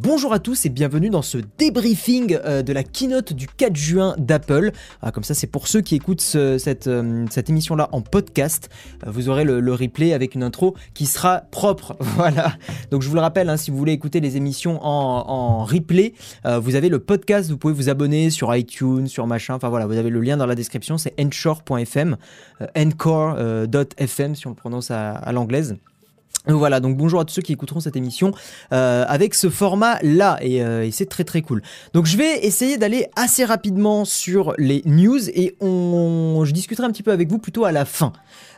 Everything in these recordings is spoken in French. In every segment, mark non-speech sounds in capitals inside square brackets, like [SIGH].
Bonjour à tous et bienvenue dans ce débriefing euh, de la keynote du 4 juin d'Apple. Ah, comme ça, c'est pour ceux qui écoutent cette, euh, cette émission-là en podcast. Euh, vous aurez le, replay avec une intro qui sera propre. [LAUGHS] Voilà. Donc je vous le rappelle, hein, si vous voulez écouter les émissions en, replay, vous avez le podcast. Vous pouvez vous abonner sur iTunes, sur machin. Enfin voilà, vous avez le lien dans la description. C'est encore.fm, encore.fm si on le prononce à l'anglaise. Voilà, donc bonjour à tous ceux qui écouteront cette émission euh, avec ce format-là, euh, et, c'est très très cool. Donc je vais essayer d'aller assez rapidement sur les news, et on, je discuterai un petit peu avec vous plutôt à la fin.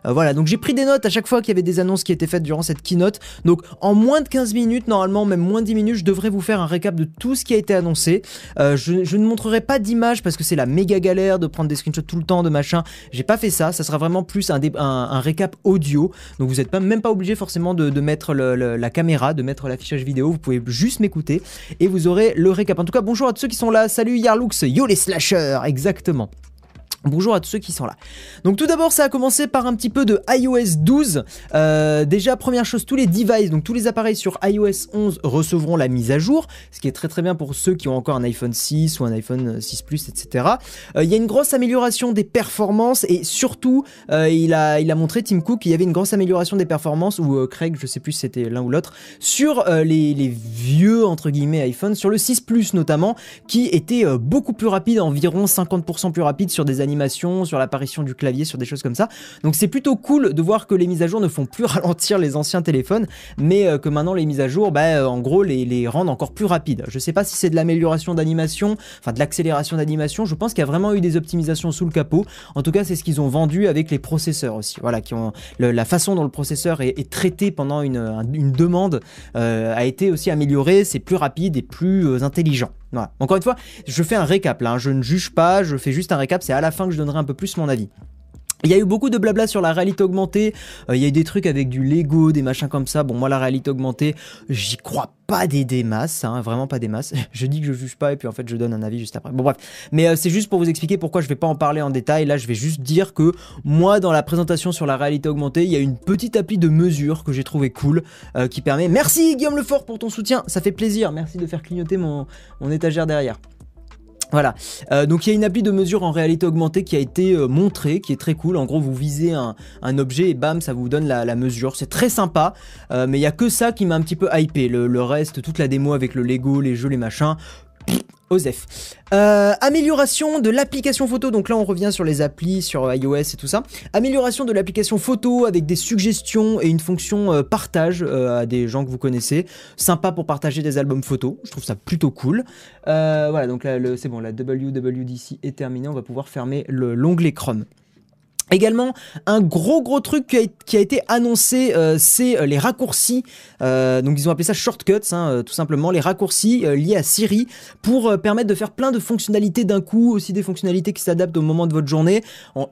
Euh, voilà, donc j'ai pris des notes à chaque fois qu'il y avait des annonces qui étaient faites durant cette keynote. Donc en moins de 15 minutes, normalement, même moins de 10 minutes, je devrais vous faire un récap de tout ce qui a été annoncé. je, ne montrerai pas d'image parce que c'est la méga galère de prendre des screenshots tout le temps, de machin. J'ai pas fait ça, ça sera vraiment plus un, récap audio. Donc vous n'êtes même pas obligé forcément de, mettre la caméra, de mettre l'affichage vidéo. Vous pouvez juste m'écouter et vous aurez le récap. En tout cas, bonjour à tous ceux qui sont là. Salut Yarlux, yo les slashers, exactement. Bonjour à tous ceux qui sont là. Donc tout d'abord ça a commencé par un petit peu de iOS 12. Euh, déjà première chose, tous les devices, donc tous les appareils sur iOS 11 recevront la mise à jour, ce qui est très très bien pour ceux qui ont encore un iPhone 6 ou un iPhone 6 Plus, etc. Euh, il y a une grosse amélioration des performances et surtout euh, il, a, il a montré Tim Cook qu'il y avait une grosse amélioration des performances ou Craig, je sais plus si c'était l'un ou l'autre, sur les, les, vieux entre guillemets iPhone, sur le 6 Plus notamment, qui était beaucoup plus rapide, environ 50% plus rapide sur des sur l'apparition du clavier, sur des choses comme ça. Donc c'est plutôt cool de voir que les mises à jour ne font plus [LAUGHS] ralentir les anciens téléphones, mais euh, que maintenant les mises à jour, bah, euh, en gros, les, rendent encore plus rapides. Je sais pas si c'est de l'amélioration d'animation, enfin de l'accélération d'animation. Je pense qu'il y a vraiment eu des optimisations sous le capot. En tout cas, c'est ce qu'ils ont vendu avec les processeurs aussi. Voilà, qui ont la façon dont le processeur est, traité pendant une, une demande euh, a été aussi améliorée. C'est plus rapide et plus intelligent. Encore une fois, je fais un récap là, hein. je ne juge pas, je fais juste un récap, c'est à la fin que je donnerai un peu plus mon avis. Il y a eu beaucoup de blabla sur la réalité augmentée. Euh, il y a eu des trucs avec du Lego, des machins comme ça. Bon, moi, la réalité augmentée, j'y crois pas des, masses, hein, vraiment pas des masses. [LAUGHS] je dis que je juge pas et puis en fait, je donne un avis juste après. Bon, bref. Mais euh, c'est juste pour vous expliquer pourquoi je vais pas en parler en détail. Là, je vais juste dire que moi, dans la présentation sur la réalité augmentée, il y a une petite appli de mesure que j'ai trouvé cool euh, qui permet. Merci Guillaume Lefort pour ton soutien. Ça fait plaisir. Merci de faire clignoter mon étagère derrière. Voilà, euh, donc il y a une appli de mesure en réalité augmentée qui a été euh, montrée, qui est très cool. En gros, vous visez un, objet et bam, ça vous donne la, mesure. C'est très sympa, euh, mais il y a que ça qui m'a un petit peu hypé. le, reste, toute la démo avec le Lego, les jeux, les machins, Osef. Euh, amélioration de l'application photo, donc là on revient sur les applis, sur iOS et tout ça. Amélioration de l'application photo avec des suggestions et une fonction euh, partage euh, à des gens que vous connaissez. Sympa pour partager des albums photos, je trouve ça plutôt cool. voilà, donc là c'est bon, la WWDC est terminée, on va pouvoir fermer l'onglet Chrome. Également, un gros gros truc qui a, été annoncé, euh, c'est euh, les raccourcis. Euh, donc ils ont appelé ça shortcuts, hein, tout simplement, les raccourcis liés à Siri pour permettre de faire plein de fonctionnalités d'un coup, aussi des fonctionnalités qui s'adaptent au moment de votre journée.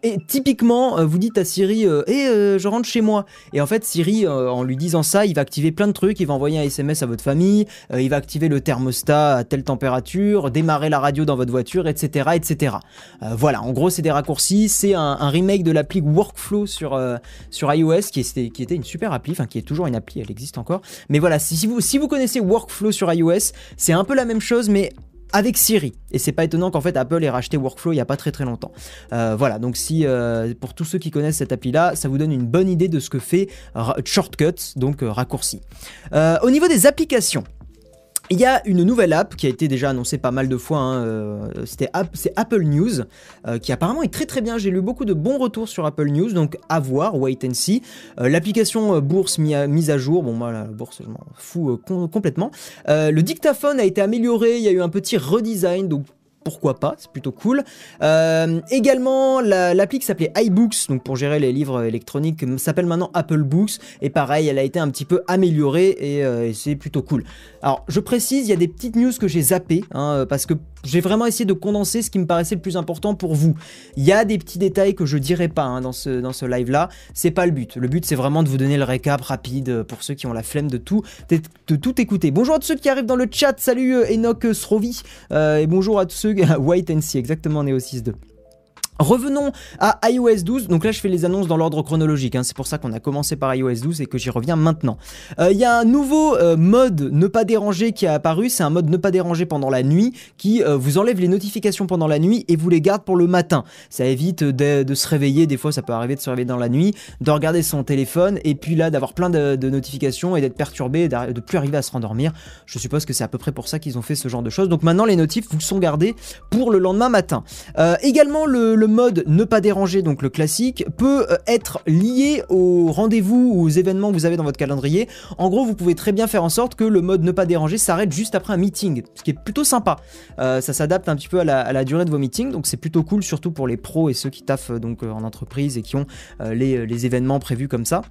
et typiquement, vous dites à Siri, hé, eh, je rentre chez moi. Et en fait, Siri, en lui disant ça, il va activer plein de trucs. Il va envoyer un SMS à votre famille, il va activer le thermostat à telle température, démarrer la radio dans votre voiture, etc., etc. voilà, en gros, c'est des raccourcis. C'est un, un remake de l'appli Workflow sur, euh, sur iOS, qui, était, qui était une super appli, enfin qui est toujours une appli, elle existe encore. Mais voilà, si vous, si vous connaissez Workflow sur iOS, c'est un peu la même chose, mais avec Siri. Et c'est pas étonnant qu'en fait Apple ait racheté Workflow il y a pas très très longtemps. Euh, voilà, donc si euh, pour tous ceux qui connaissent cette appli là, ça vous donne une bonne idée de ce que fait Shortcuts, donc raccourci. au niveau des applications, il y a une nouvelle app qui a été déjà annoncée pas mal de fois, hein, euh, c'est Apple News, euh, qui apparemment est très très bien, j'ai lu beaucoup de bons retours sur Apple News, donc à voir, wait and see. Euh, l'application bourse mise à jour, bon moi la bourse je m'en fous complètement. le dictaphone a été amélioré, il y a eu un petit redesign, donc pourquoi pas, c'est plutôt cool. Euh, également, l'appli qui s'appelait iBooks, donc pour gérer les livres électroniques, s'appelle maintenant Apple Books, et pareil, elle a été un petit peu améliorée, et, euh, c'est plutôt cool. Alors, je précise, il y a des petites news que j'ai zappées, hein, parce que j'ai vraiment essayé de condenser ce qui me paraissait le plus important pour vous. Il y a des petits détails que je dirai pas hein, dans ce, live-là, c'est pas le but. Le but, c'est vraiment de vous donner le récap rapide pour ceux qui ont la flemme de tout, de, tout écouter. Bonjour à tous ceux qui arrivent dans le chat, salut euh, Enoch Srovi, et bonjour à tous ceux White and See, exactement Neo 6.2. Revenons à iOS 12. Donc là, je fais les annonces dans l'ordre chronologique. Hein. C'est pour ça qu'on a commencé par iOS 12 et que j'y reviens maintenant. Euh, il y a un nouveau euh, mode ne pas déranger qui a apparu. C'est un mode ne pas déranger pendant la nuit qui euh, vous enlève les notifications pendant la nuit et vous les garde pour le matin. Ça évite de, se réveiller. Des fois, ça peut arriver de se réveiller dans la nuit, de regarder son téléphone et puis là, d'avoir plein de, notifications et d'être perturbé, et de plus arriver à se rendormir. Je suppose que c'est à peu près pour ça qu'ils ont fait ce genre de choses. Donc maintenant, les notifs vous sont gardés pour le lendemain matin. également, le mode ne pas déranger, donc le classique, peut euh, être lié aux rendez-vous ou aux événements que vous avez dans votre calendrier. En gros, vous pouvez très bien faire en sorte que le mode ne pas déranger s'arrête juste après un meeting, ce qui est plutôt sympa. Euh, ça s'adapte un petit peu à la, durée de vos meetings, donc c'est plutôt cool, surtout pour les pros et ceux qui taffent euh, donc en entreprise et qui ont les, événements prévus comme ça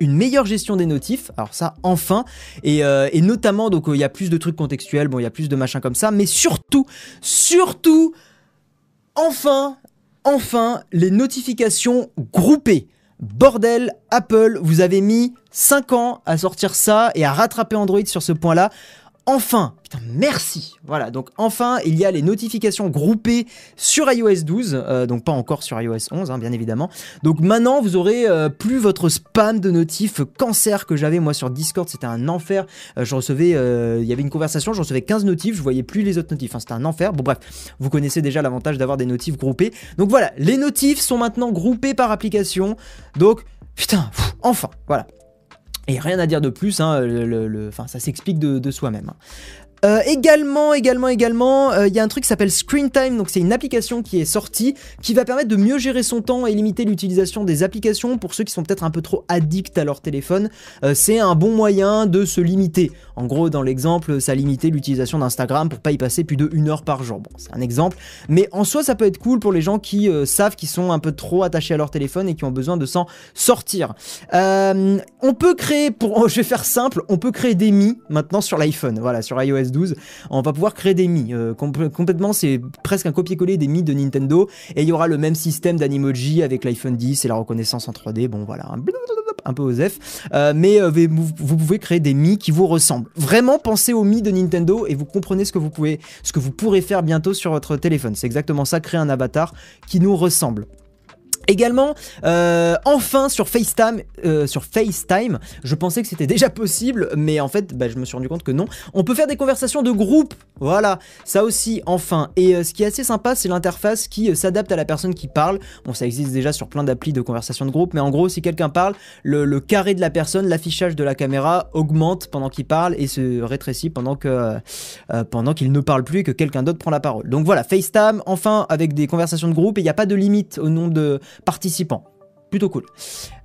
une meilleure gestion des notifs, alors ça enfin, et, notamment donc il y a plus de trucs contextuels, bon il y a plus de machins comme ça, mais surtout, surtout, enfin, enfin, les notifications groupées. Bordel, Apple, vous avez mis 5 ans à sortir ça et à rattraper Android sur ce point-là. Enfin, putain, merci. Voilà, donc enfin, il y a les notifications groupées sur iOS 12, euh, donc pas encore sur iOS 11, hein, bien évidemment. Donc maintenant, vous aurez euh, plus votre spam de notifs cancer que j'avais moi sur Discord, c'était un enfer. Euh, je recevais, il y avait une conversation, je recevais 15 notifs, je voyais plus les autres notifs, enfin, c'était un enfer. Bon bref, vous connaissez déjà l'avantage d'avoir des notifs groupés. Donc voilà, les notifs sont maintenant groupés par application. Donc Putain, enfin, voilà. Et rien à dire de plus, hein, ça s'explique de, soi-même. Euh, également, également, également, euh, il y a un truc qui s'appelle Screen Time, donc c'est une application qui est sortie, qui va permettre de mieux gérer son temps et limiter l'utilisation des applications pour ceux qui sont peut-être un peu trop addicts à leur téléphone. Euh, c'est un bon moyen de se limiter. En gros, dans l'exemple, ça a limité l'utilisation d'Instagram pour pas y passer plus de une heure par jour. Bon, c'est un exemple, mais en soi, ça peut être cool pour les gens qui savent qu'ils sont un peu trop attachés à leur téléphone et qui ont besoin de s'en sortir. on peut créer, pour, [LAUGHS] je vais faire simple, on peut créer des mi maintenant sur l'iPhone, voilà, sur iOS 12, on va pouvoir créer des Mi. Euh, complètement, c'est presque un copier-coller des Mi de Nintendo. Et il y aura le même système d'animoji avec l'iPhone 10 et la reconnaissance en 3D. Bon, voilà, un, peu osef. Euh, mais euh, vous, pouvez créer des Mi qui vous ressemblent. Vraiment, pensez aux Mi de Nintendo et vous comprenez ce que vous pouvez, ce que vous pourrez faire bientôt sur votre téléphone. C'est exactement ça, créer un avatar qui nous ressemble. Également, euh, enfin sur FaceTime, euh, sur FaceTime, je pensais que c'était déjà possible, mais en fait, bah, je me suis rendu compte que non. On peut faire des conversations de groupe, voilà, ça aussi, enfin. Et euh, ce qui est assez sympa, c'est l'interface qui s'adapte à la personne qui parle. Bon, ça existe déjà sur plein d'applis de conversation de groupe, mais en gros, si quelqu'un parle, le, carré de la personne, l'affichage de la caméra augmente pendant qu'il parle et se rétrécit pendant que pendant qu'il ne parle plus et que quelqu'un d'autre prend la parole. Donc voilà, FaceTime, enfin avec des conversations de groupe, et il n'y a pas de limite au nombre de participants. Plutôt cool.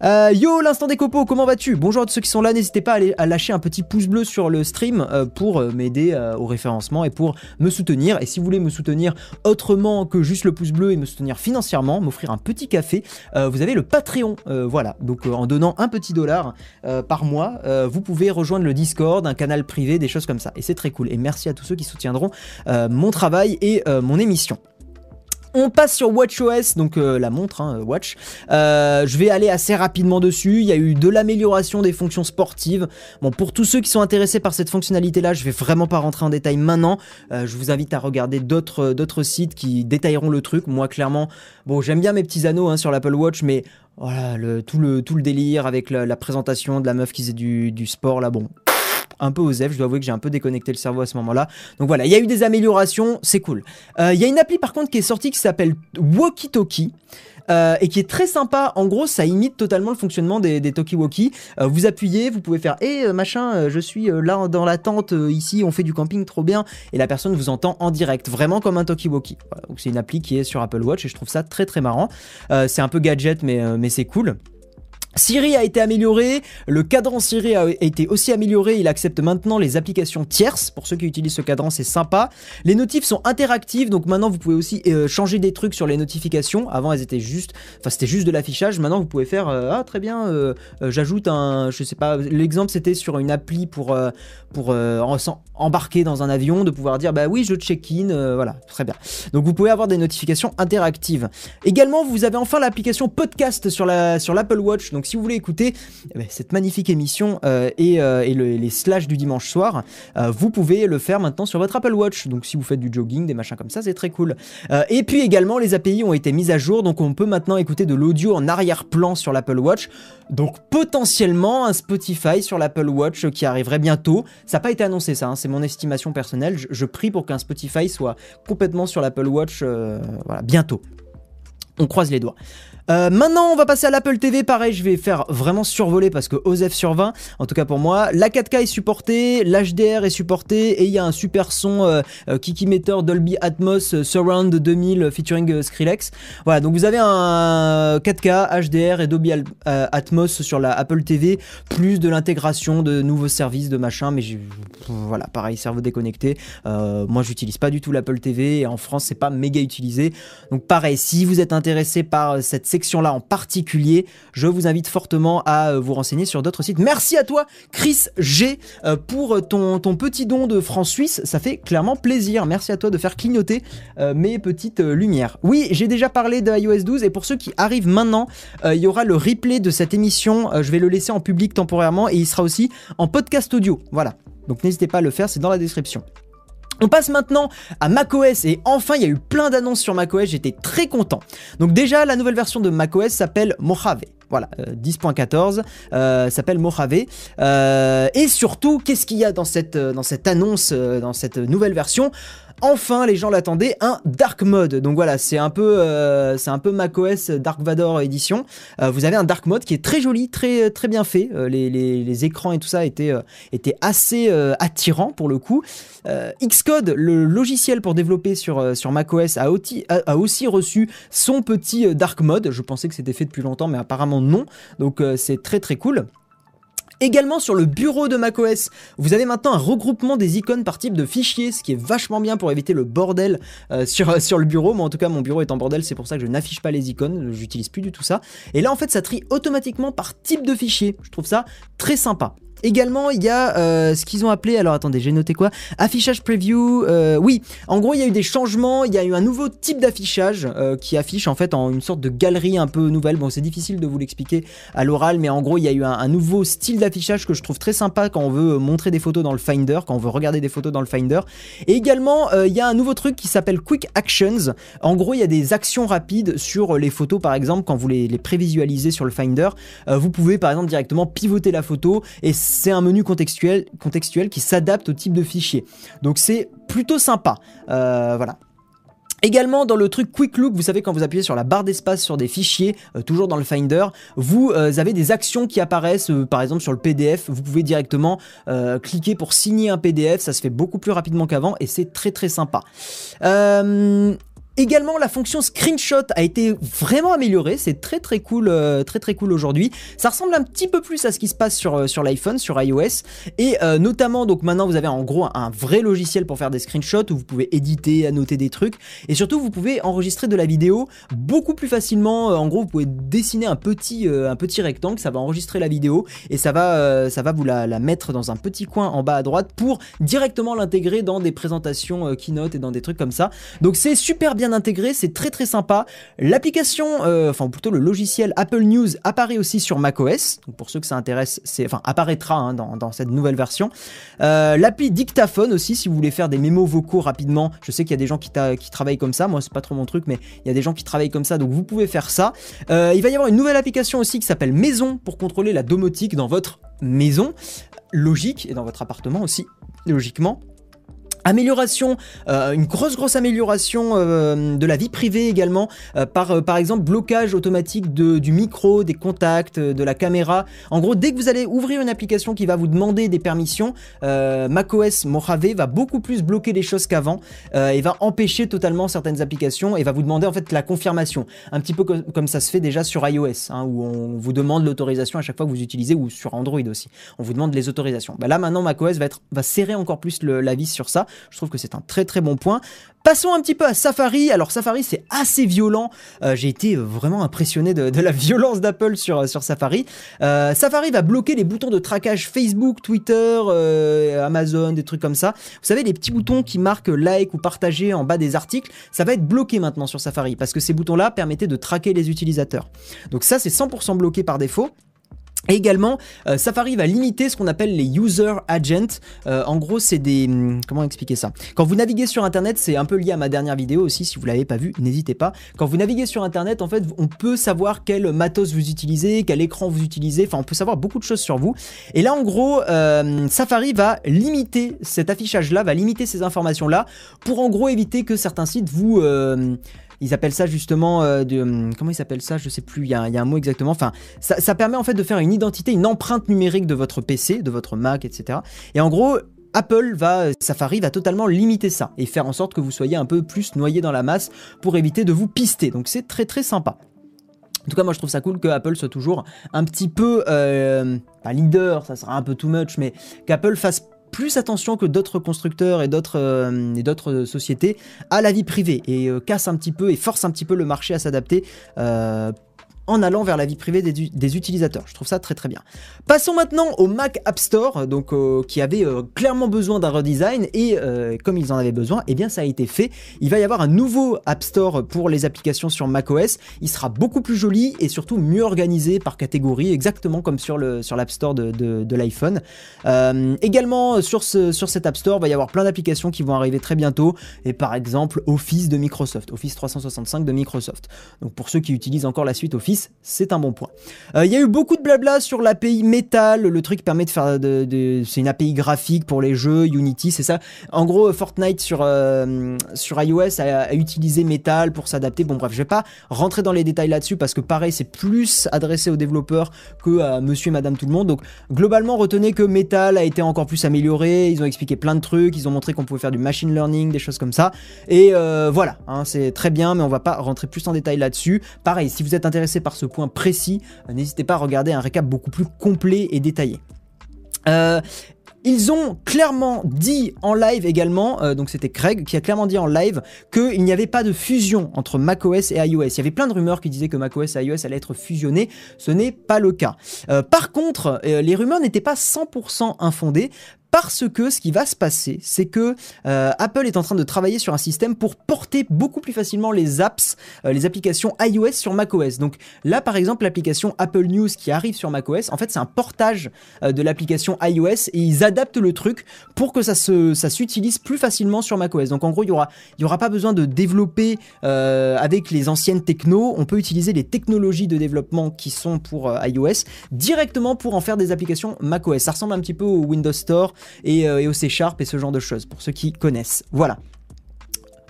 Euh, yo, l'instant des copeaux, comment vas-tu? Bonjour à tous ceux qui sont là, n'hésitez pas à, lâcher un petit pouce bleu sur le stream euh, pour euh, m'aider au référencement et pour me soutenir. Et si vous voulez me soutenir autrement que juste le pouce bleu et me soutenir financièrement, m'offrir un petit café, vous avez le Patreon. voilà, donc en donnant un petit dollar par mois, vous pouvez rejoindre le Discord, un canal privé, des choses comme ça. Et c'est très cool. Et merci à tous ceux qui soutiendront mon travail et mon émission. On passe sur WatchOS, donc euh, la montre hein, Watch. Euh, je vais aller assez rapidement dessus. Il y a eu de l'amélioration des fonctions sportives. Bon, pour tous ceux qui sont intéressés par cette fonctionnalité-là, je vais vraiment pas rentrer en détail maintenant. Euh, je vous invite à regarder d'autres sites qui détailleront le truc. Moi, clairement, bon, j'aime bien mes petits anneaux hein, sur l'Apple Watch, mais voilà, le, tout, le, tout le délire avec la, présentation de la meuf qui faisait du, du sport, là, bon, un peu aux F. Je dois avouer que j'ai un peu déconnecté le cerveau à ce moment-là. Donc voilà, il y a eu des améliorations, c'est cool. Euh, il y a une appli par contre qui est sortie qui s'appelle Walkie Talkie. Euh, et qui est très sympa. En gros, ça imite totalement le fonctionnement des, des talkie-walkie. Euh, vous appuyez, vous pouvez faire Eh machin, je suis là dans la tente, ici, on fait du camping trop bien. Et la personne vous entend en direct, vraiment comme un talkie-walkie. donc c'est une appli qui est sur Apple Watch et je trouve ça très très marrant. c'est un peu gadget, mais, mais c'est cool. Siri a été amélioré, le cadran Siri a été aussi amélioré, il accepte maintenant les applications tierces, pour ceux qui utilisent ce cadran c'est sympa. Les notifs sont interactifs, donc maintenant vous pouvez aussi euh, changer des trucs sur les notifications, avant elles étaient juste, enfin c'était juste de l'affichage, maintenant vous pouvez faire, euh, ah très bien, euh, j'ajoute un, je sais pas, l'exemple c'était sur une appli pour, pour embarquer dans un avion, de pouvoir dire bah oui je check-in, voilà, très bien. Donc vous pouvez avoir des notifications interactives. Également vous avez enfin l'application podcast sur l'Apple sur Watch, donc Donc si vous voulez écouter eh ben, cette magnifique émission et, les slash du dimanche soir, vous pouvez le faire maintenant sur votre Apple Watch. Donc si vous faites du jogging, des machins comme ça, c'est très cool. et puis également, les API ont été mises à jour, donc on peut maintenant écouter de l'audio en arrière-plan sur l'Apple Watch. Donc potentiellement un Spotify sur l'Apple Watch qui arriverait bientôt. Ça n'a pas été annoncé ça, hein, c'est mon estimation personnelle. Je, prie pour qu'un Spotify soit complètement sur l'Apple Watch euh, bientôt. On croise les doigts. Euh, maintenant, on va passer à l'Apple TV. Pareil, je vais faire vraiment survoler parce que OZEF sur 20, en tout cas pour moi. La 4K est supportée, l'HDR est supporté et il y a un super son euh, euh Dolby Atmos euh, Surround 2000 featuring Skrillex. Voilà, donc vous avez un 4K, HDR et Dolby Atmos sur la Apple TV, plus de l'intégration de nouveaux services, de machin. Mais voilà, pareil, cerveau déconnecté. moi, j'utilise pas du tout l'Apple TV et en France, c'est pas méga utilisé. Donc pareil, si vous êtes intéressé par cette section-là en particulier, je vous invite fortement à euh, vous renseigner sur d'autres sites. Merci à toi, Chris G, euh, pour ton, ton petit don de francs suisse. Ça fait clairement plaisir. Merci à toi de faire clignoter euh, mes petites lumières. Oui, j'ai déjà parlé de iOS 12 et pour ceux qui arrivent maintenant, il y aura le replay de cette émission. je vais le laisser en public temporairement et il sera aussi en podcast audio. Voilà. Donc n'hésitez pas à le faire, c'est dans la description. On passe maintenant à macOS et enfin il y a eu plein d'annonces sur macOS, j'étais très content. Donc déjà la nouvelle version de macOS s'appelle Mojave. Voilà, 10.14 euh, euh, s'appelle Mojave. Euh, et surtout, qu'est-ce qu'il y a dans cette, dans cette annonce, dans cette nouvelle version? Enfin les gens l'attendaient, un Dark Mode. Donc voilà, c'est un peu, euh, un peu macOS Dark Vador édition. Euh, vous avez un Dark Mode qui est très joli, très très bien fait. Euh, les, écrans et tout ça étaient, étaient assez attirants pour le coup. Xcode, le logiciel pour développer sur, sur macOS, a, a, aussi reçu son petit Dark Mode. Je pensais que c'était fait depuis longtemps, mais apparemment non. Donc c'est très très cool. Également sur le bureau de macOS, vous avez maintenant un regroupement des icônes par type de fichier, ce qui est vachement bien pour éviter le bordel euh, sur, [LAUGHS] sur le bureau. Moi en tout cas mon bureau est en bordel, c'est pour ça que je n'affiche pas les icônes, j'utilise plus du tout ça. Et là en fait ça trie automatiquement par type de fichier. Je trouve ça très sympa. Également, il y a euh, ce qu'ils ont appelé, alors attendez, j'ai noté quoi? Affichage preview. Euh, oui, en gros, il y a eu des changements. Il y a eu un nouveau type d'affichage euh, qui affiche en fait en une sorte de galerie un peu nouvelle. Bon, c'est difficile de vous l'expliquer à l'oral, mais en gros, il y a eu un, nouveau style d'affichage que je trouve très sympa quand on veut montrer des photos dans le Finder, quand on veut regarder des photos dans le Finder. Et également, il y a un nouveau truc qui s'appelle Quick Actions. En gros, il y a des actions rapides sur les photos, par exemple, quand vous les, les prévisualisez sur le Finder. vous pouvez, par exemple, directement pivoter la photo et c'est un menu contextuel, qui s'adapte au type de fichier. Donc c'est plutôt sympa. Euh, voilà. Également dans le truc Quick Look, vous savez quand vous appuyez sur la barre d'espace sur des fichiers, euh, toujours dans le Finder, vous euh, avez des actions qui apparaissent, par exemple sur le PDF, vous pouvez directement cliquer pour signer un PDF, ça se fait beaucoup plus rapidement qu'avant et c'est très très sympa. Également, la fonction screenshot a été vraiment améliorée. C'est très très cool, euh, très très cool aujourd'hui. Ça ressemble un petit peu plus à ce qui se passe sur, euh, sur l'iPhone, sur iOS. Et euh, notamment, donc maintenant, vous avez en gros un, vrai logiciel pour faire des screenshots où vous pouvez éditer, annoter des trucs. Et surtout, vous pouvez enregistrer de la vidéo beaucoup plus facilement. En gros, vous pouvez dessiner un petit, un petit rectangle. Ça va enregistrer la vidéo et ça va, ça va vous la, la, mettre dans un petit coin en bas à droite pour directement l'intégrer dans des présentations Keynote et dans des trucs comme ça. Donc c'est super bien intégré, c'est très très sympa. L'application, euh, enfin plutôt le logiciel Apple News apparaît aussi sur macOS. Donc pour ceux que ça intéresse, c'est enfin apparaîtra hein, dans, cette nouvelle version. Euh, l'appli dictaphone aussi, si vous voulez faire des mémos vocaux rapidement. Je sais qu'il y a des gens qui, travaillent comme ça. Moi, c'est pas trop mon truc, mais il y a des gens qui travaillent comme ça, donc vous pouvez faire ça. Euh, il va y avoir une nouvelle application aussi qui s'appelle Maison pour contrôler la domotique dans votre maison. Logique et dans votre appartement aussi, logiquement. Amélioration, euh, une grosse grosse amélioration euh, de la vie privée également, euh, par par exemple blocage automatique de, du micro, des contacts, de la caméra. En gros, dès que vous allez ouvrir une application qui va vous demander des permissions, macOS Mojave va beaucoup plus bloquer les choses qu'avant et va empêcher totalement certaines applications et va vous demander en fait la confirmation, un petit peu comme, ça se fait déjà sur iOS, hein, où on vous demande l'autorisation à chaque fois que vous utilisez, ou sur Android aussi, on vous demande les autorisations. Bah là maintenant macOS va être va serrer encore plus la vis sur ça. Je trouve que c'est un très très bon point. Passons un petit peu à Safari. Alors Safari c'est assez violent. Euh, j'ai été vraiment impressionné de, la [LAUGHS] violence d'Apple sur, euh, Safari. Euh, Safari va bloquer les boutons de traquage Facebook, Twitter, Amazon, des trucs comme ça. Vous savez les petits boutons qui marquent like ou partager en bas des articles, ça va être bloqué maintenant sur Safari parce que ces boutons-là permettaient de traquer les utilisateurs. Donc ça c'est 100% bloqué par défaut. Et également, euh, Safari va limiter ce qu'on appelle les user agents. Euh, en gros, c'est des... Hum, comment expliquer ça? Quand vous naviguez sur Internet, c'est un peu lié à ma dernière vidéo aussi, si vous l'avez pas vu, n'hésitez pas. Quand vous naviguez sur Internet, en fait, on peut savoir quel matos vous utilisez, quel écran vous utilisez, enfin, on peut savoir beaucoup de choses sur vous. Et là, en gros, euh, Safari va limiter cet affichage-là, va limiter ces informations-là, pour en gros éviter que certains sites vous ils appellent ça justement euh, de hum, comment ils s'appellent ça je sais plus il y, a, un mot exactement enfin ça, permet en fait de faire une identité une empreinte numérique de votre PC de votre Mac etc et en gros Apple va, Safari va totalement limiter ça et faire en sorte que vous soyez un peu plus noyé dans la masse pour éviter de vous pister. Donc c'est très très sympa. En tout cas, moi je trouve ça cool que Apple soit toujours un petit peu, euh, pas leader, ça sera un peu too much, mais qu'Apple fasse plus attention que d'autres constructeurs et d'autres euh, et d'autres sociétés à la vie privée. Et euh, casse un petit peu et force un petit peu le marché à s'adapter euh, en allant vers la vie privée des, utilisateurs. Je trouve ça très très bien. Passons maintenant au Mac App Store, donc euh, qui avait euh, clairement besoin d'un redesign et euh, comme ils en avaient besoin, eh bien ça a été fait. Il va y avoir un nouveau App Store pour les applications sur macOS. Il sera beaucoup plus joli et surtout mieux organisé par catégorie, exactement comme sur le l'App Store de, l'iPhone. également sur sur cet App Store, il va y avoir plein d'applications qui vont arriver très bientôt et par exemple Office de Microsoft, Office 365 de Microsoft. Donc pour ceux qui utilisent encore la suite Office c'est un bon point. Euh, il y a eu beaucoup de blabla sur l'API Metal, le truc permet de faire c'est une API graphique pour les jeux Unity, c'est ça. En gros, Fortnite sur euh, sur iOS a, utilisé Metal pour s'adapter. Bon bref, je vais pas rentrer dans les détails là-dessus parce que pareil, c'est plus adressé aux développeurs que à Monsieur et Madame tout le monde. Donc globalement, retenez que Metal a été encore plus amélioré. Ils ont expliqué plein de trucs, ils ont montré qu'on pouvait faire du machine learning, des choses comme ça. Et euh, voilà, hein, c'est très bien, mais on va pas rentrer plus en détail là-dessus. Pareil, si vous êtes intéressé par ce point précis, euh, n'hésitez pas à regarder un récap beaucoup plus complet et détaillé. Euh, ils ont clairement dit en live également, euh, donc c'était Craig qui a clairement dit en live qu'il n'y avait pas de fusion entre macOS et iOS. Il y avait plein de rumeurs qui disaient que macOS et iOS allaient être fusionnés. Ce n'est pas le cas. par contre, les rumeurs n'étaient pas 100% infondées parce que ce qui va se passer, c'est que euh, Apple est en train de travailler sur un système pour porter beaucoup plus facilement les apps, euh, les applications iOS sur macOS. Donc là, par exemple, l'application Apple News qui arrive sur macOS, en fait, c'est un portage euh, de l'application iOS et ils adaptent le truc pour que ça se, ça s'utilise plus facilement sur macOS. Donc en gros, il y aura, il y aura pas besoin de développer avec les anciennes techno. On peut utiliser les technologies de développement qui sont pour iOS directement pour en faire des applications macOS. Ça ressemble un petit peu au Windows Store euh, et, au C Sharp et ce genre de choses, pour ceux qui connaissent. Voilà.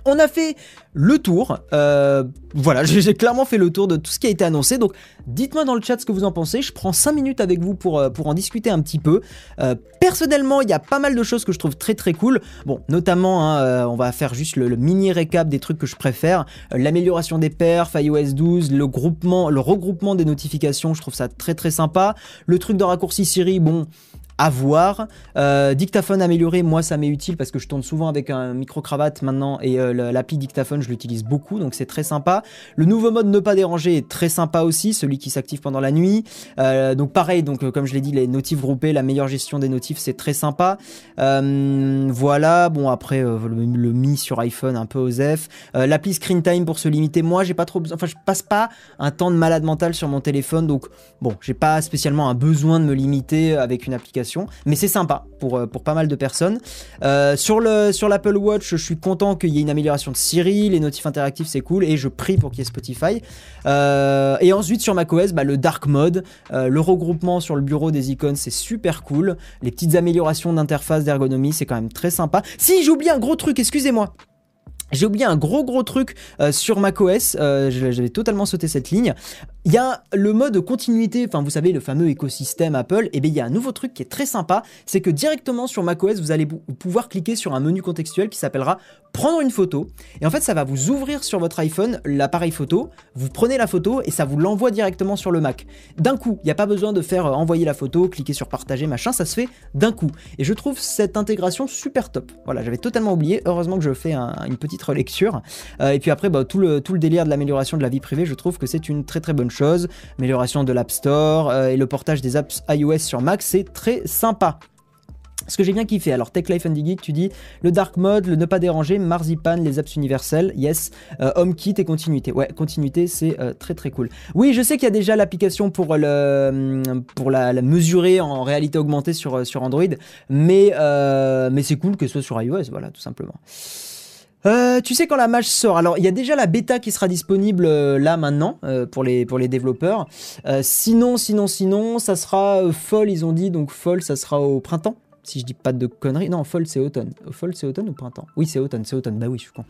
On a fait le tour. Euh, voilà, [LAUGHS] j'ai clairement fait le tour de tout ce qui a été annoncé. Donc, dites-moi dans le chat ce que vous en pensez. Je prends 5 minutes avec vous pour, euh, pour en discuter un petit peu. personnellement, il y a pas mal de choses que je trouve très très cool. Bon, notamment, hein, on va faire juste le, mini récap des trucs que je préfère. L'amélioration des perfs, iOS 12, le groupement, le regroupement des notifications, je trouve ça très très sympa. Le truc de raccourci Siri, bon à voir. Euh, dictaphone amélioré, moi ça m'est utile parce que je tourne souvent avec un micro-cravate maintenant et euh, l'appli dictaphone je l'utilise beaucoup donc c'est très sympa. Le nouveau mode ne pas déranger est très sympa aussi, celui qui s'active pendant la nuit. Euh, donc pareil, donc comme je l'ai dit, les notifs groupés, la meilleure gestion des notifs c'est très sympa. voilà, bon après le, Mi sur iPhone un peu aux F. L'appli Screen Time pour se limiter, moi j'ai pas trop besoin, enfin je passe pas un temps de malade mental sur mon téléphone donc bon j'ai pas spécialement un besoin de me limiter avec une application mais c'est sympa pour, euh, pour pas mal de personnes. Euh, sur l'Apple Watch, je suis content qu'il y ait une amélioration de Siri, les notifs interactifs c'est cool, et je prie pour qu'il y ait Spotify. Euh, et ensuite sur macOS, bah, le Dark Mode, le regroupement sur le bureau des icônes c'est super cool, les petites améliorations d'interface, d'ergonomie c'est quand même très sympa. Si j'ai oublié un gros truc, excusez-moi. J'ai oublié un gros gros truc sur macOS, j'avais totalement sauté cette ligne. Il y a le mode continuité, enfin vous savez le fameux écosystème Apple, et bien il y a un nouveau truc qui est très sympa, c'est que directement sur macOS vous allez pouvoir cliquer sur un menu contextuel qui s'appellera prendre une photo, et en fait ça va vous ouvrir sur votre iPhone l'appareil photo, vous prenez la photo et ça vous l'envoie directement sur le Mac. D'un coup, il n'y a pas besoin de faire euh, envoyer la photo, cliquer sur partager, machin, ça se fait d'un coup. Et je trouve cette intégration super top. Voilà, j'avais totalement oublié, heureusement que je fais une petite relecture. Euh, et puis après, bah, tout, le, tout le délire de l'amélioration de la vie privée, je trouve que c'est une très très bonne chose. Amélioration de l'App Store euh, et le portage des apps iOS sur Mac, c'est très sympa. Ce que j'ai bien kiffé, alors Tech Life Andy Geek, tu dis le dark mode, le ne pas déranger, Marzipan, les apps universelles, yes, euh, HomeKit et continuité. Ouais, continuité, c'est euh, très très cool. Oui, je sais qu'il y a déjà l'application pour, le, hum, pour la, mesurer en réalité augmentée sur, euh, sur Android, mais, mais c'est cool que ce soit sur iOS, voilà, tout simplement. Tu sais quand la match sort, alors il y a déjà la bêta qui sera disponible là maintenant pour, les, pour les développeurs. sinon, sinon, sinon, ça sera fall, ils ont dit, donc fall, ça sera au printemps si je dis pas de conneries. Non, fall c'est automne. Fall c'est automne ou printemps? Oui, c'est automne, c'est automne. Bah oui, je suis con.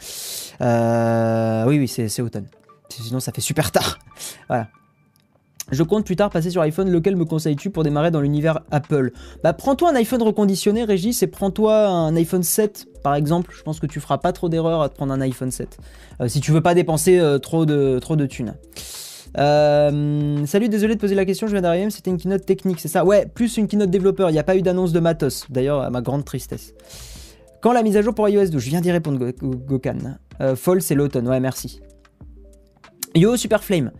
Euh, oui, oui, c'est automne. Sinon, ça fait super tard. [LAUGHS] voilà. Je compte plus tard passer sur iPhone. Lequel me conseilles-tu pour démarrer dans l'univers Apple? Bah, prends-toi un iPhone reconditionné, Régis, et prends-toi un iPhone 7, par exemple. Je pense que tu feras pas trop d'erreurs à te prendre un iPhone 7. Euh, si tu veux pas dépenser euh, trop, de, trop thunes. Euh, salut, désolé de poser la question, je viens d'arriver, c'était une keynote technique, c'est ça? Ouais, plus une keynote développeur, il n'y a pas eu d'annonce de matos, d'ailleurs à ma grande tristesse. Quand la mise à jour pour iOS 12 Je viens d'y répondre, Gokan. Fall, c'est l'automne, ouais, merci. Yo, Super Flame.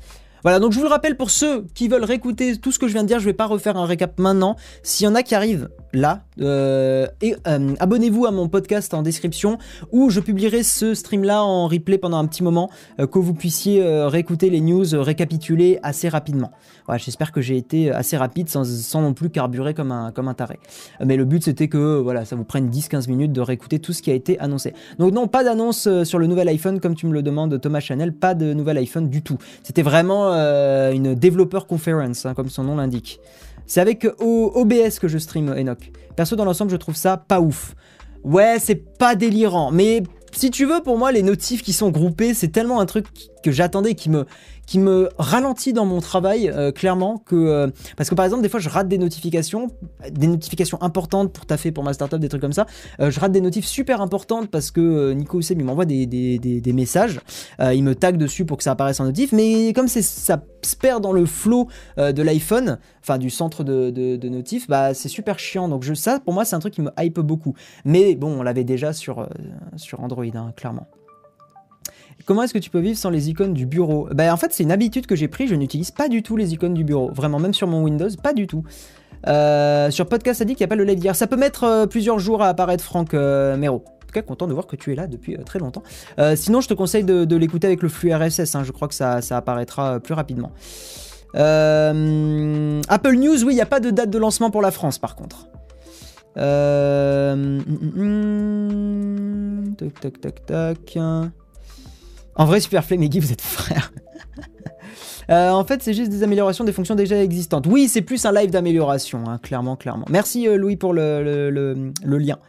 Voilà, donc je vous le rappelle pour ceux qui veulent réécouter tout ce que je viens de dire, je vais pas refaire un récap maintenant. S'il y en a qui arrivent là, euh, euh, abonnez-vous à mon podcast en description où je publierai ce stream là en replay pendant un petit moment, euh, que vous puissiez réécouter les news, récapituler assez rapidement. Voilà, j'espère que j'ai été assez rapide sans, sans, non plus carburer comme un, comme un taré. Mais le but c'était que voilà, ça vous prenne 10-15 minutes de réécouter tout ce qui a été annoncé. Donc non, pas d'annonce sur le nouvel iPhone comme tu me le demandes Thomas Chanel, pas de nouvel iPhone du tout. C'était vraiment euh, une développeur conference, hein, comme son nom l'indique. C'est avec OBS que je stream Enoch. Perso, dans l'ensemble, je trouve ça pas ouf. Ouais, c'est pas délirant, mais si tu veux, pour moi, les notifs qui sont groupés, c'est tellement un truc que j'attendais qui me, qui me ralentit dans mon travail, euh, clairement, que euh, parce que par exemple, des fois, je rate des notifications, des notifications importantes pour taffer pour ma startup, des trucs comme ça. Euh, je rate des notifs super importantes parce que Nico Oussem, il m'envoie des, des, des, messages, il me tag dessus pour que ça apparaisse en notif, mais comme ça se perd dans le flow de l'iPhone, enfin du centre de, de, bah c'est super chiant. Donc je, ça, pour moi, c'est un truc qui me hype beaucoup. Mais bon, on l'avait déjà sur, sur Android, hein, clairement. Comment est-ce que tu peux vivre sans les icônes du bureau? Ben en fait c'est une habitude que j'ai pris, je n'utilise pas du tout les icônes du bureau, vraiment même sur mon Windows, pas du tout. Euh, sur Podcast Addict, il n'y a pas le live d'hier. Ça peut mettre euh, plusieurs jours à apparaître, Franck euh, Mero. En tout cas, content de voir que tu es là depuis très longtemps. sinon, je te conseille de, l'écouter avec le flux RSS. Hein. je crois que ça, apparaîtra plus rapidement. Apple News, oui, il n'y a pas de date de lancement pour la France, par contre. Hum, hum, hum. tac, tac, tac, tac. En vrai, Superflame et Guy, vous êtes frères. [LAUGHS] Euh, en fait, c'est juste des améliorations des fonctions déjà existantes. Oui, c'est plus un live d'amélioration, hein, clairement, clairement. Merci euh, Louis pour le, lien.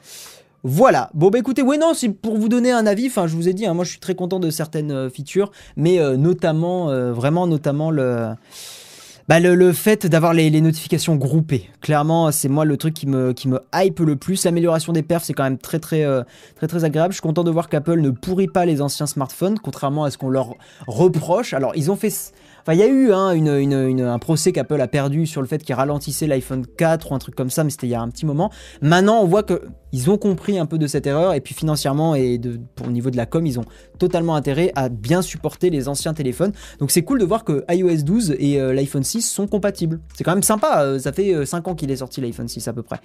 Voilà. Bon, bah écoutez, ouais, non, c'est pour vous donner un avis. Enfin, je vous ai dit, hein, moi je suis très content de certaines euh, features, mais notamment, vraiment, notamment le bah, le, fait d'avoir les, notifications groupées. Clairement, c'est moi le truc qui me, qui me hype le plus. L'amélioration des perfs, c'est quand même très très, euh, très très agréable. Je suis content de voir qu'Apple ne pourrit pas les anciens smartphones, contrairement à ce qu'on leur reproche. Alors, ils ont fait Enfin, il y a eu hein, un procès qu'Apple a perdu sur le fait qu'il ralentissait l'iPhone 4 ou un truc comme ça, mais c'était il y a un petit moment. Maintenant, on voit qu'ils ont compris un peu de cette erreur et puis financièrement et de, pour, au niveau de la com, ils ont totalement intérêt à bien supporter les anciens téléphones. Donc c'est cool de voir que iOS 12 et euh, l'iPhone 6 sont compatibles. C'est quand même sympa, euh, ça fait 5 euh, ans qu'il est sorti l'iPhone 6 à peu près.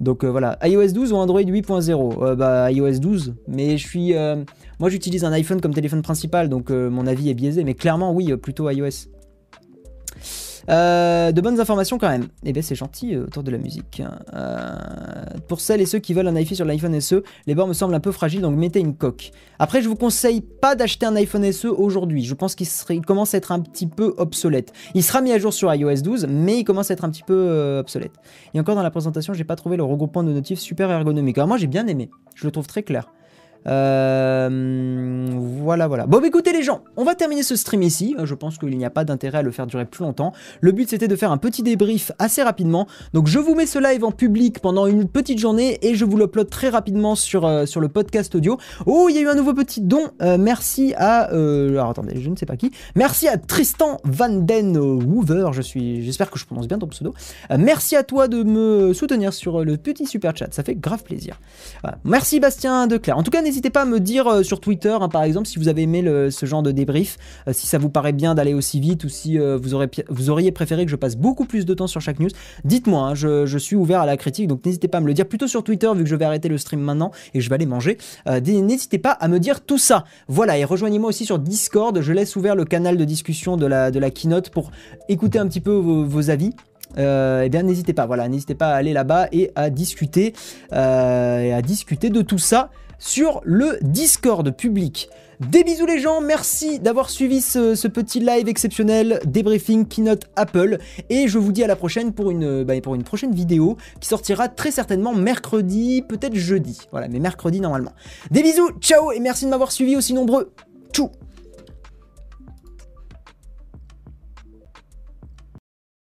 Donc voilà, iOS 12 ou Android 8.0 Bah iOS 12, mais je suis... moi j'utilise un iPhone comme téléphone principal, donc mon avis est biaisé, mais clairement oui, plutôt iOS. Euh, de bonnes informations quand même. Eh bien c'est gentil euh, autour de la musique. Euh, pour celles et ceux qui veulent un iPhone sur l'iPhone SE, les bords me semblent un peu fragiles, donc mettez une coque. Après, je vous conseille pas d'acheter un iPhone SE aujourd'hui. Je pense qu'il commence à être un petit peu obsolète. Il sera mis à jour sur iOS 12, mais il commence à être un petit peu obsolète. Et encore dans la présentation, j'ai pas trouvé le regroupement de notifs super ergonomique. Alors moi j'ai bien aimé. Je le trouve très clair. Euh, voilà, voilà. Bon, bah, écoutez les gens, on va terminer ce stream ici. Je pense qu'il n'y a pas d'intérêt à le faire durer plus longtemps. Le but c'était de faire un petit débrief assez rapidement. Donc je vous mets ce live en public pendant une petite journée et je vous l'upload très rapidement sur, euh, sur le podcast audio. Oh, il y a eu un nouveau petit don. Euh, merci à... alors attendez, je ne sais pas qui. Merci à Tristan Van Den Hoover. Je suis, j'espère que je prononce bien ton pseudo. merci à toi de me soutenir sur le petit super chat. Ça fait grave plaisir. Merci Bastien Declerc. En tout cas, n'hésitez pas à me dire sur Twitter, hein, par exemple, si vous avez aimé ce genre de débrief, si ça vous paraît bien d'aller aussi vite ou si vous, aurez, vous auriez préféré que je passe beaucoup plus de temps sur chaque news. Dites-moi, hein, je, suis ouvert à la critique, donc n'hésitez pas à me le dire plutôt sur Twitter vu que je vais arrêter le stream maintenant et je vais aller manger. n'hésitez pas à me dire tout ça. Voilà, et rejoignez-moi aussi sur Discord, je laisse ouvert le canal de discussion de la, keynote pour écouter un petit peu vos, avis. Euh, eh bien n'hésitez pas, voilà, n'hésitez pas à aller là-bas et à discuter, euh, et à discuter de tout ça sur le Discord public. Des bisous les gens, merci d'avoir suivi ce, petit live exceptionnel débriefing keynote Apple et je vous dis à la prochaine pour une, bah, pour une prochaine vidéo qui sortira très certainement mercredi, peut-être jeudi, voilà, mais mercredi normalement. Des bisous, ciao et merci de m'avoir suivi aussi nombreux. Tchou